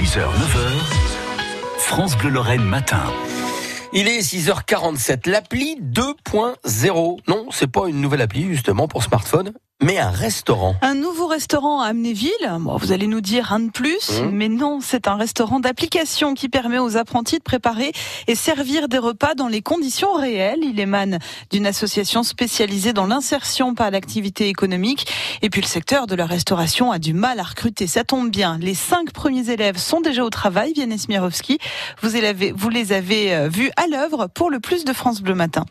6h, 9h, France Bleu Lorraine matin. Il est 6h47. L'appli 2.0. Non, c'est pas une nouvelle appli, justement, pour smartphone mais un restaurant. Un nouveau restaurant à Amnéville. Bon, vous allez nous dire un de plus, mmh. mais non, c'est un restaurant d'application qui permet aux apprentis de préparer et servir des repas dans les conditions réelles. Il émane d'une association spécialisée dans l'insertion par l'activité économique. Et puis le secteur de la restauration a du mal à recruter. Ça tombe bien. Les cinq premiers élèves sont déjà au travail, Vianney Smirowski. Vous, vous les avez euh, vus à l'œuvre pour le plus de France Bleu Matin.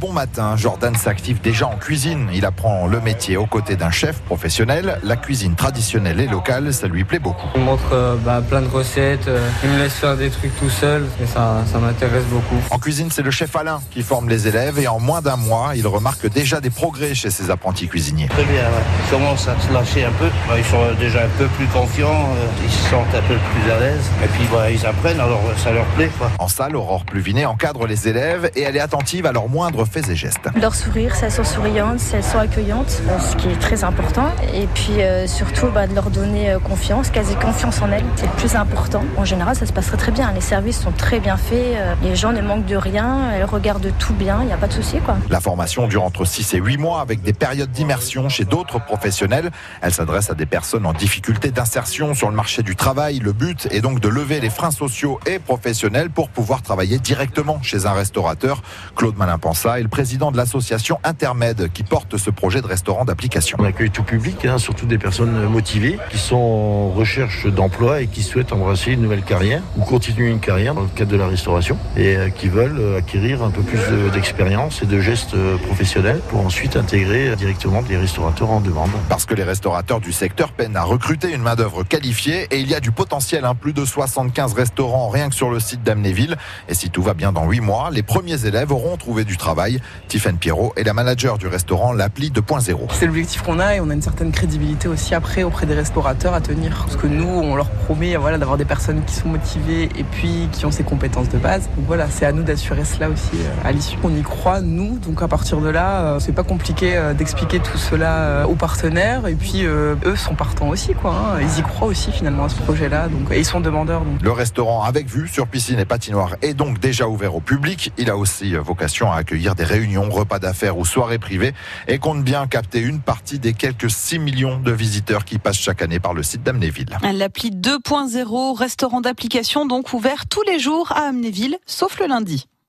Bon matin, Jordan s'active déjà en cuisine. Il apprend le métier aux côtés d'un chef professionnel. La cuisine traditionnelle et locale, ça lui plaît beaucoup. Il me montre euh, bah, plein de recettes. Euh, il me laisse faire des trucs tout seul et ça, ça m'intéresse beaucoup. En cuisine, c'est le chef Alain qui forme les élèves et en moins d'un mois, il remarque déjà des progrès chez ses apprentis cuisiniers. Très bien, ouais. ils commencent à se lâcher un peu. Ils sont déjà un peu plus confiants, euh, ils se sentent un peu plus à l'aise et puis voilà, ils apprennent, alors ça leur plaît. Quoi. En salle, Aurore Pluvinet encadre les élèves et elle est attentive à leurs moindres faits et gestes. Leur sourire, si elles sont souriantes, si elles sont accueillantes, euh, ce qui est très important. Et puis euh, surtout bah, de leur donner euh, confiance, quasi confiance en elles, c'est le plus important. En général, ça se passe très bien. Les services sont très bien faits, les gens ne manquent de rien, elles regardent tout bien, il n'y a pas de souci. Quoi. La formation dure entre 6 et 8 mois avec des périodes d'immersion chez d'autres professionnels. Elle s'adresse à des personnes en difficulté d'insertion sur le marché du travail. Le but est donc de lever les freins sociaux et professionnels pour pouvoir travailler directement chez un restaurateur. Claude Malin-Pensa est le président président de l'association Intermed qui porte ce projet de restaurant d'application. On accueille tout public, hein, surtout des personnes motivées qui sont en recherche d'emploi et qui souhaitent embrasser une nouvelle carrière ou continuer une carrière dans le cadre de la restauration et euh, qui veulent euh, acquérir un peu plus d'expérience et de gestes euh, professionnels pour ensuite intégrer directement des restaurateurs en demande. Parce que les restaurateurs du secteur peinent à recruter une main-d'œuvre qualifiée et il y a du potentiel, hein, plus de 75 restaurants rien que sur le site d'Amnéville. Et si tout va bien dans 8 mois, les premiers élèves auront trouvé du travail. Tiffany Pierrot est la manager du restaurant L'Appli 2.0. C'est l'objectif qu'on a et on a une certaine crédibilité aussi après auprès des restaurateurs à tenir. Parce que nous, on leur promet voilà, d'avoir des personnes qui sont motivées et puis qui ont ces compétences de base. Donc voilà, c'est à nous d'assurer cela aussi euh, à l'issue. On y croit, nous, donc à partir de là, euh, c'est pas compliqué euh, d'expliquer tout cela aux partenaires et puis eux sont partants aussi. Quoi, hein. Ils y croient aussi finalement à ce projet-là donc, et ils sont demandeurs. Donc. Le restaurant avec vue sur piscine et patinoire est donc déjà ouvert au public. Il a aussi vocation à accueillir des réunions repas d'affaires ou soirées privées et compte bien capter une partie des quelques 6 millions de visiteurs qui passent chaque année par le site d'Amnéville. L'appli 2.0, restaurant d'application donc ouvert tous les jours à Amnéville, sauf le lundi.